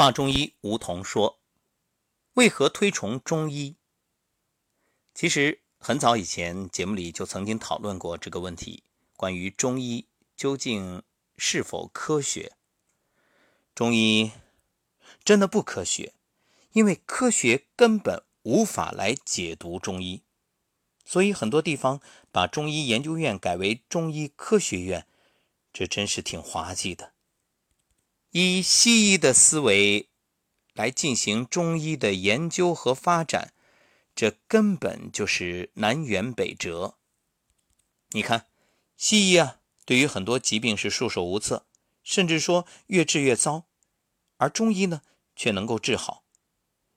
华中医吴桐说：“为何推崇中医？”其实很早以前节目里就曾经讨论过这个问题，关于中医究竟是否科学？中医真的不科学，因为科学根本无法来解读中医，所以很多地方把中医研究院改为中医科学院，这真是挺滑稽的。以西医的思维来进行中医的研究和发展，这根本就是南辕北辙。你看，西医啊，对于很多疾病是束手无策，甚至说越治越糟；而中医呢，却能够治好。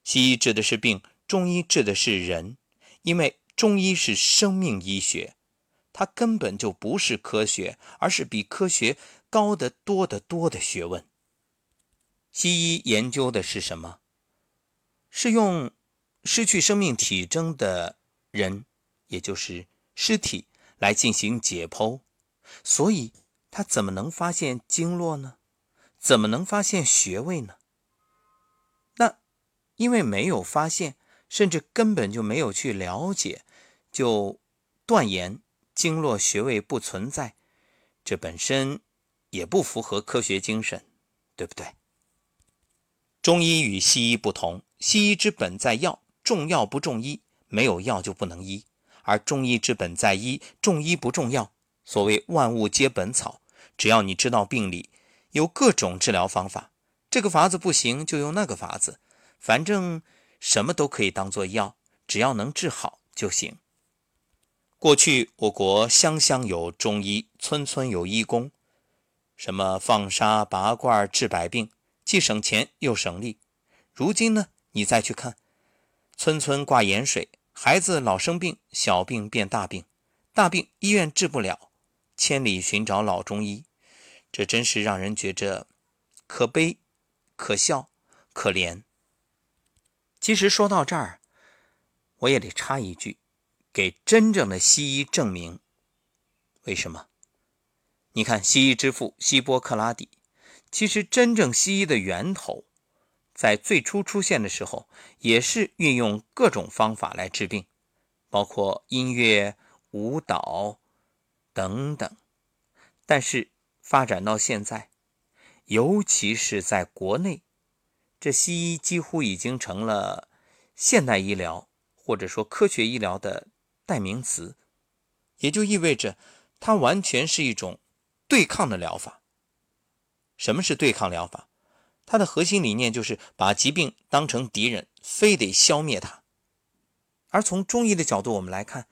西医治的是病，中医治的是人，因为中医是生命医学，它根本就不是科学，而是比科学高得多得多的学问。西医研究的是什么？是用失去生命体征的人，也就是尸体来进行解剖，所以他怎么能发现经络呢？怎么能发现穴位呢？那因为没有发现，甚至根本就没有去了解，就断言经络穴位不存在，这本身也不符合科学精神，对不对？中医与西医不同，西医之本在药，重药不重医，没有药就不能医；而中医之本在医，重医不重药。所谓万物皆本草，只要你知道病理，有各种治疗方法，这个法子不行就用那个法子，反正什么都可以当做药，只要能治好就行。过去我国乡乡有中医，村村有医工，什么放沙拔罐治百病。既省钱又省力。如今呢，你再去看，村村挂盐水，孩子老生病，小病变大病，大病医院治不了，千里寻找老中医，这真是让人觉着可悲、可笑、可怜。其实说到这儿，我也得插一句，给真正的西医证明。为什么？你看，西医之父希波克拉底。其实，真正西医的源头，在最初出现的时候，也是运用各种方法来治病，包括音乐、舞蹈等等。但是发展到现在，尤其是在国内，这西医几乎已经成了现代医疗或者说科学医疗的代名词，也就意味着它完全是一种对抗的疗法。什么是对抗疗法？它的核心理念就是把疾病当成敌人，非得消灭它。而从中医的角度，我们来看，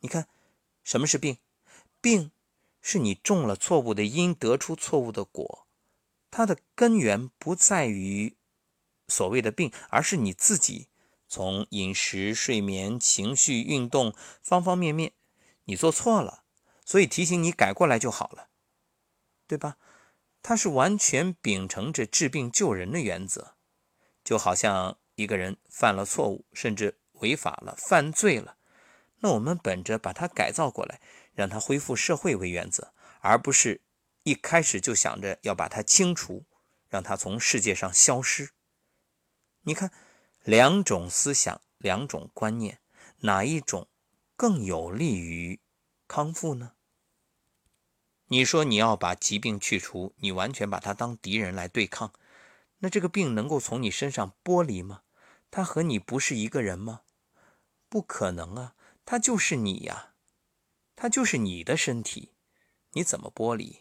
你看，什么是病？病是你种了错误的因，得出错误的果。它的根源不在于所谓的病，而是你自己从饮食、睡眠、情绪、运动方方面面，你做错了，所以提醒你改过来就好了，对吧？他是完全秉承着治病救人的原则，就好像一个人犯了错误，甚至违法了、犯罪了，那我们本着把他改造过来，让他恢复社会为原则，而不是一开始就想着要把他清除，让他从世界上消失。你看，两种思想、两种观念，哪一种更有利于康复呢？你说你要把疾病去除，你完全把它当敌人来对抗，那这个病能够从你身上剥离吗？他和你不是一个人吗？不可能啊，他就是你呀，他就是你的身体，你怎么剥离？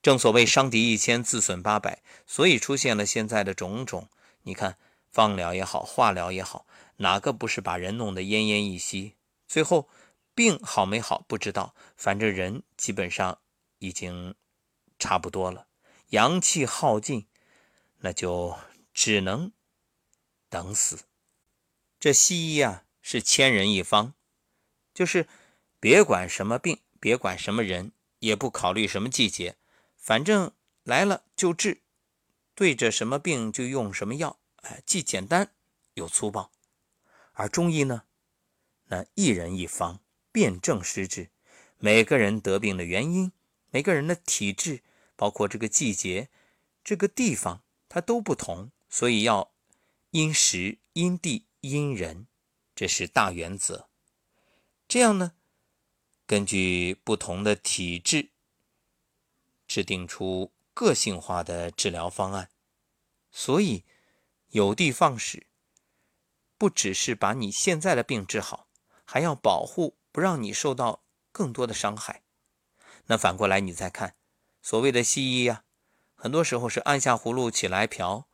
正所谓伤敌一千，自损八百，所以出现了现在的种种。你看，放疗也好，化疗也好，哪个不是把人弄得奄奄一息？最后。病好没好不知道，反正人基本上已经差不多了，阳气耗尽，那就只能等死。这西医啊是千人一方，就是别管什么病，别管什么人，也不考虑什么季节，反正来了就治，对着什么病就用什么药，哎，既简单又粗暴。而中医呢，那一人一方。辨证施治，每个人得病的原因，每个人的体质，包括这个季节、这个地方，它都不同，所以要因时、因地、因人，这是大原则。这样呢，根据不同的体质，制定出个性化的治疗方案。所以，有的放矢，不只是把你现在的病治好，还要保护，不让你受到更多的伤害。那反过来，你再看，所谓的西医呀，很多时候是按下葫芦起来瓢，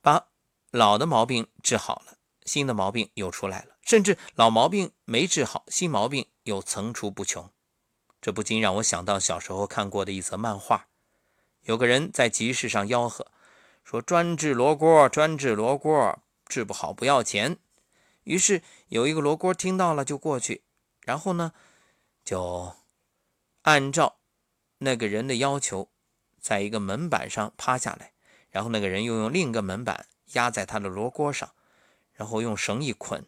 把老的毛病治好了，新的毛病又出来了，甚至老毛病没治好，新毛病又层出不穷。这不禁让我想到小时候看过的一则漫画，有个人在集市上吆喝，说专治罗锅，专治罗锅，治不好不要钱。于是有一个罗锅听到了就过去，然后呢，就。按照那个人的要求，在一个门板上趴下来，然后那个人又用另一个门板压在他的罗锅上，然后用绳一捆，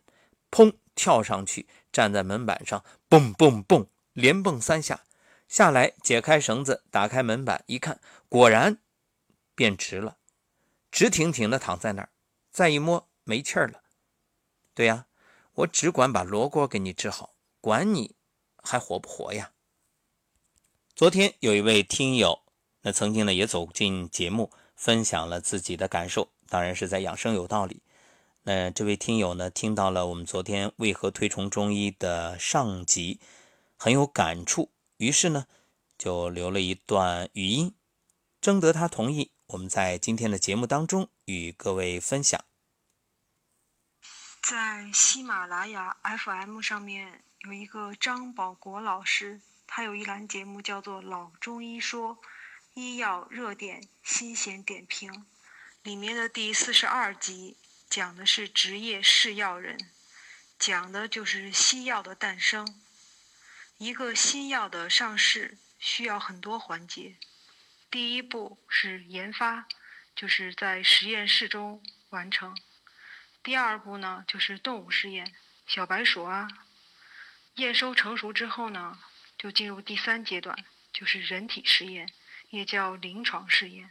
砰跳上去，站在门板上，蹦蹦蹦，连蹦三下，下来解开绳子，打开门板一看，果然变直了，直挺挺的躺在那儿，再一摸没气儿了。对呀，我只管把罗锅给你治好，管你还活不活呀？昨天有一位听友，那曾经呢也走进节目，分享了自己的感受，当然是在养生有道理。那这位听友呢，听到了我们昨天为何推崇中医的上集，很有感触，于是呢就留了一段语音，征得他同意，我们在今天的节目当中与各位分享。在喜马拉雅 FM 上面有一个张保国老师。他有一栏节目叫做《老中医说》，医药热点新鲜点评，里面的第四十二集讲的是职业试药人，讲的就是西药的诞生。一个新药的上市需要很多环节，第一步是研发，就是在实验室中完成；第二步呢就是动物试验，小白鼠啊，验收成熟之后呢。就进入第三阶段，就是人体试验，也叫临床试验。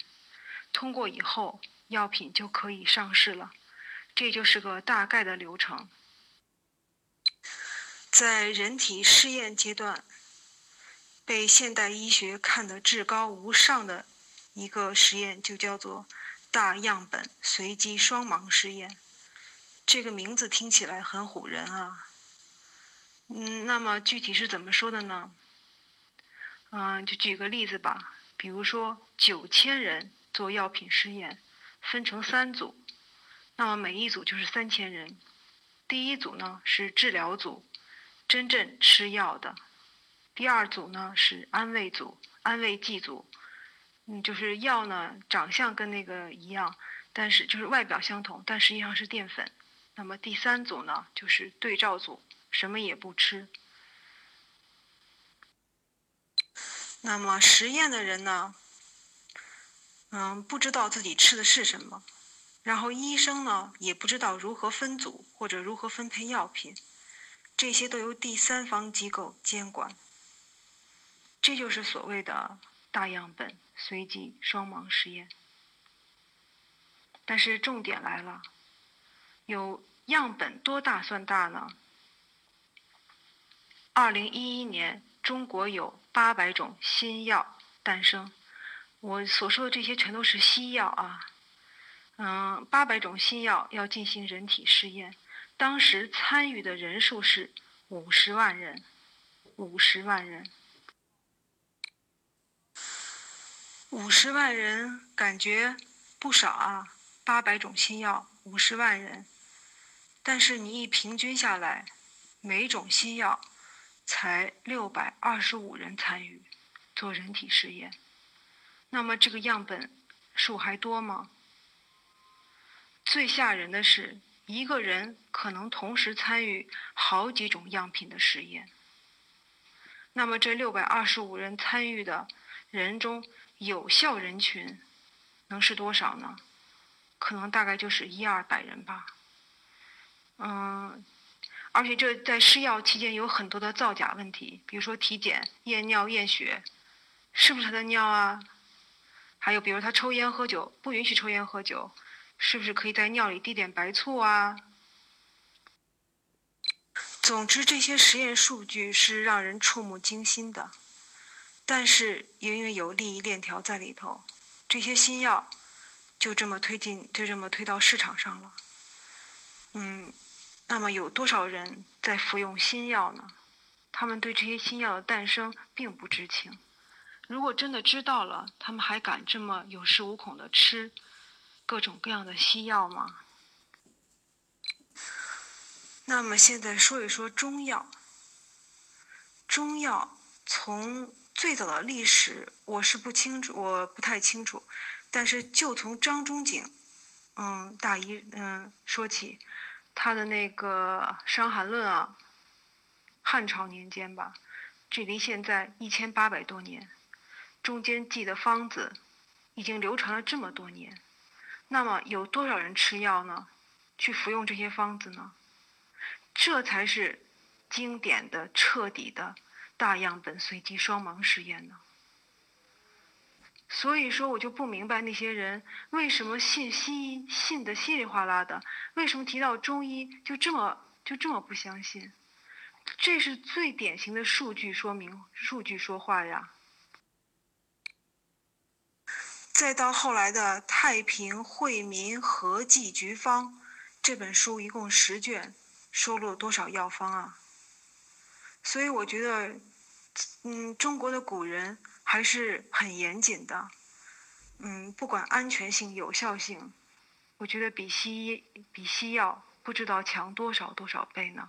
通过以后，药品就可以上市了。这就是个大概的流程。在人体试验阶段，被现代医学看得至高无上的一个实验，就叫做大样本随机双盲试验。这个名字听起来很唬人啊。嗯，那么具体是怎么说的呢？嗯，就举个例子吧，比如说九千人做药品试验，分成三组，那么每一组就是三千人。第一组呢是治疗组，真正吃药的；第二组呢是安慰组，安慰剂组，嗯，就是药呢长相跟那个一样，但是就是外表相同，但实际上是淀粉。那么第三组呢就是对照组。什么也不吃。那么实验的人呢？嗯，不知道自己吃的是什么。然后医生呢，也不知道如何分组或者如何分配药品，这些都由第三方机构监管。这就是所谓的大样本随机双盲实验。但是重点来了，有样本多大算大呢？二零一一年，中国有八百种新药诞生。我所说的这些全都是西药啊。嗯，八百种新药要进行人体试验，当时参与的人数是五十万人。五十万人，五十万人感觉不少啊。八百种新药，五十万人，但是你一平均下来，每种新药。才六百二十五人参与做人体试验，那么这个样本数还多吗？最吓人的是，一个人可能同时参与好几种样品的实验。那么这六百二十五人参与的人中，有效人群能是多少呢？可能大概就是一二百人吧。嗯。而且这在试药期间有很多的造假问题，比如说体检、验尿、验血，是不是他的尿啊？还有比如他抽烟喝酒，不允许抽烟喝酒，是不是可以在尿里滴点白醋啊？总之，这些实验数据是让人触目惊心的，但是因为有利益链条在里头，这些新药就这么推进，就这么推到市场上了。嗯，那么有多少人在服用新药呢？他们对这些新药的诞生并不知情。如果真的知道了，他们还敢这么有恃无恐的吃各种各样的西药吗？那么现在说一说中药。中药从最早的历史我是不清楚，我不太清楚。但是就从张仲景，嗯，大医嗯说起，他的那个《伤寒论》啊，汉朝年间吧，距离现在一千八百多年，中间记的方子已经流传了这么多年。那么有多少人吃药呢？去服用这些方子呢？这才是经典的、彻底的大样本随机双盲实验呢。所以说，我就不明白那些人为什么信西医信的稀里哗啦的，为什么提到中医就这么就这么不相信？这是最典型的数据说明，数据说话呀。再到后来的《太平惠民和剂局方》这本书，一共十卷。收录了多少药方啊？所以我觉得，嗯，中国的古人还是很严谨的，嗯，不管安全性、有效性，我觉得比西医、比西药不知道强多少多少倍呢。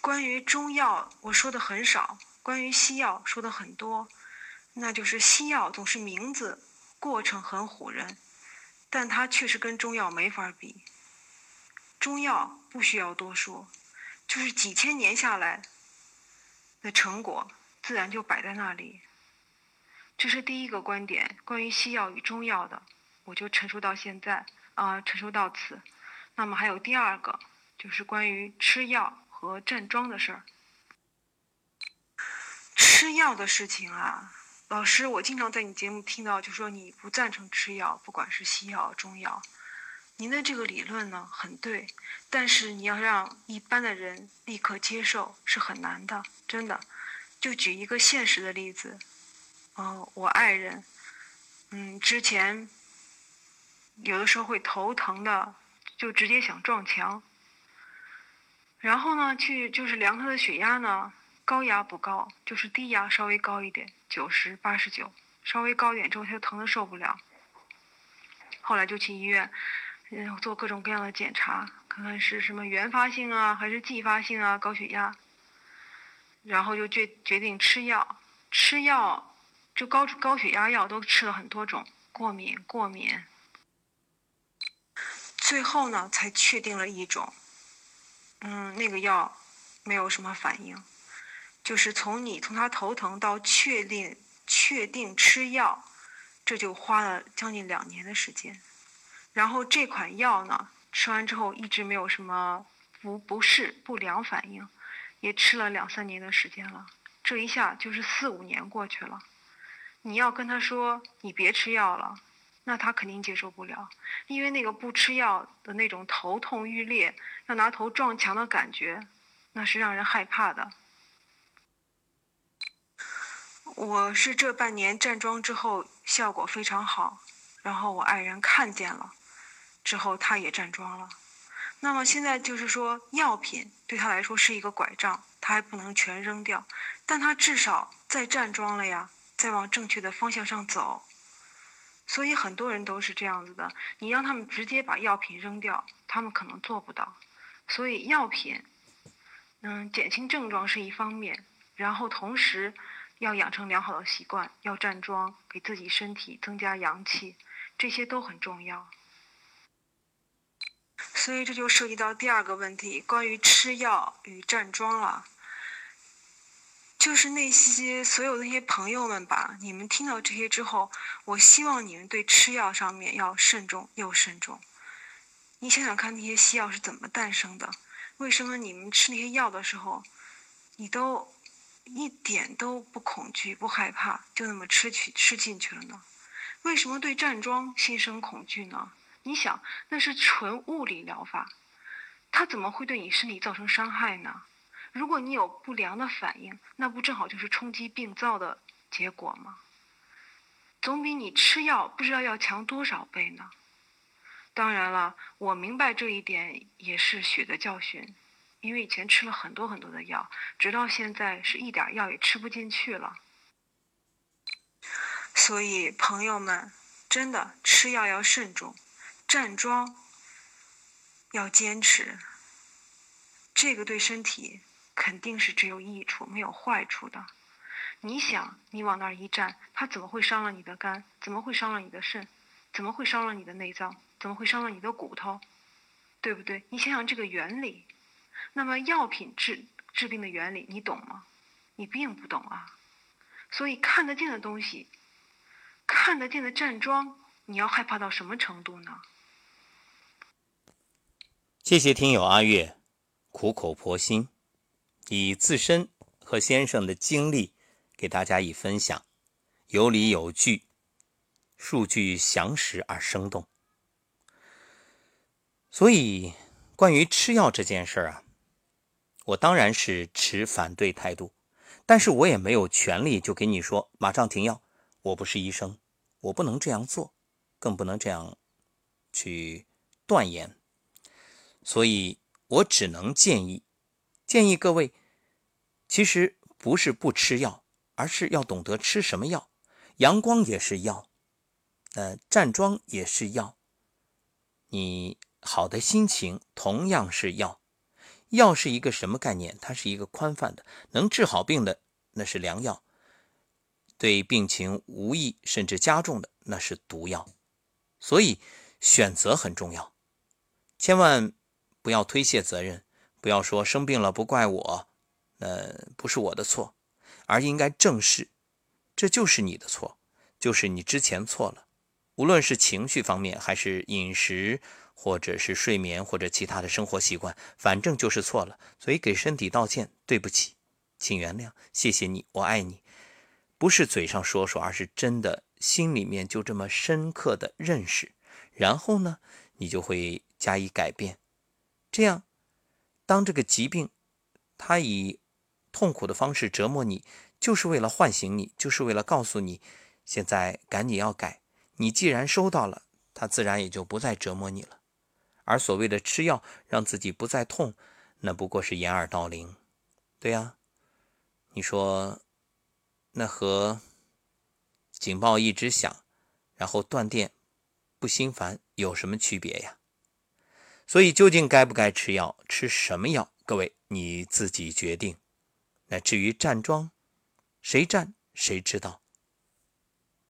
关于中药，我说的很少；关于西药，说的很多。那就是西药总是名字、过程很唬人，但它确实跟中药没法比。中药不需要多说，就是几千年下来的成果，自然就摆在那里。这是第一个观点，关于西药与中药的，我就陈述到现在啊，陈述到此。那么还有第二个，就是关于吃药和站桩的事儿。吃药的事情啊，老师，我经常在你节目听到，就说你不赞成吃药，不管是西药、中药。您的这个理论呢很对，但是你要让一般的人立刻接受是很难的，真的。就举一个现实的例子，哦，我爱人，嗯，之前有的时候会头疼的，就直接想撞墙。然后呢，去就是量他的血压呢，高压不高，就是低压稍微高一点，九十八十九，稍微高一点之后他就疼的受不了。后来就去医院。嗯做各种各样的检查，看看是什么原发性啊，还是继发性啊，高血压。然后就决决定吃药，吃药就高高血压药都吃了很多种，过敏过敏。最后呢，才确定了一种，嗯，那个药没有什么反应，就是从你从他头疼到确定确定吃药，这就花了将近两年的时间。然后这款药呢，吃完之后一直没有什么不不适、不良反应，也吃了两三年的时间了。这一下就是四五年过去了。你要跟他说你别吃药了，那他肯定接受不了，因为那个不吃药的那种头痛欲裂、要拿头撞墙的感觉，那是让人害怕的。我是这半年站桩之后效果非常好，然后我爱人看见了。之后他也站桩了，那么现在就是说，药品对他来说是一个拐杖，他还不能全扔掉，但他至少在站桩了呀，在往正确的方向上走。所以很多人都是这样子的，你让他们直接把药品扔掉，他们可能做不到。所以药品，嗯，减轻症状是一方面，然后同时要养成良好的习惯，要站桩，给自己身体增加阳气，这些都很重要。所以这就涉及到第二个问题，关于吃药与站桩了。就是那些所有那些朋友们吧，你们听到这些之后，我希望你们对吃药上面要慎重又慎重。你想想看，那些西药是怎么诞生的？为什么你们吃那些药的时候，你都一点都不恐惧、不害怕，就那么吃去吃进去了呢？为什么对站桩心生恐惧呢？你想，那是纯物理疗法，它怎么会对你身体造成伤害呢？如果你有不良的反应，那不正好就是冲击病灶的结果吗？总比你吃药不知道要强多少倍呢。当然了，我明白这一点也是血的教训，因为以前吃了很多很多的药，直到现在是一点药也吃不进去了。所以，朋友们，真的吃药要慎重，站桩要坚持，这个对身体肯定是只有益处没有坏处的。你想，你往那儿一站，它怎么会伤了你的肝？怎么会伤了你的肾？怎么会伤了你的内脏？怎么会伤了你的骨头？对不对？你想想这个原理。那么药品治治病的原理，你懂吗？你并不懂啊。所以看得见的东西。看得见的站桩，你要害怕到什么程度呢？谢谢听友阿月苦口婆心，以自身和先生的经历给大家以分享，有理有据，数据详实而生动。所以，关于吃药这件事儿啊，我当然是持反对态度，但是我也没有权利就给你说马上停药。我不是医生，我不能这样做，更不能这样去断言，所以我只能建议，建议各位，其实不是不吃药，而是要懂得吃什么药。阳光也是药，呃，站桩也是药，你好的心情同样是药。药是一个什么概念？它是一个宽泛的，能治好病的，那是良药。对病情无益甚至加重的，那是毒药。所以选择很重要，千万不要推卸责任，不要说生病了不怪我，呃不是我的错，而应该正视，这就是你的错，就是你之前错了。无论是情绪方面，还是饮食，或者是睡眠，或者其他的生活习惯，反正就是错了。所以给身体道歉，对不起，请原谅，谢谢你，我爱你。不是嘴上说说，而是真的心里面就这么深刻的认识，然后呢，你就会加以改变。这样，当这个疾病，它以痛苦的方式折磨你，就是为了唤醒你，就是为了告诉你，现在赶紧要改。你既然收到了，它自然也就不再折磨你了。而所谓的吃药让自己不再痛，那不过是掩耳盗铃。对呀，你说。那和警报一直响，然后断电不心烦有什么区别呀？所以究竟该不该吃药，吃什么药，各位你自己决定。那至于站桩，谁站谁知道。